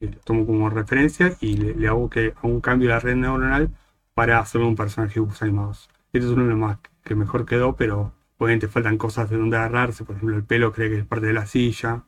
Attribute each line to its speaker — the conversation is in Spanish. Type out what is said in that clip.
Speaker 1: Eh, tomo como referencia y le, hago que un cambio de la red neuronal para hacerlo un personaje de dibujos animados. Este es uno de los más que mejor quedó, pero obviamente faltan cosas de donde agarrarse. Por ejemplo, el pelo cree que es parte de la silla.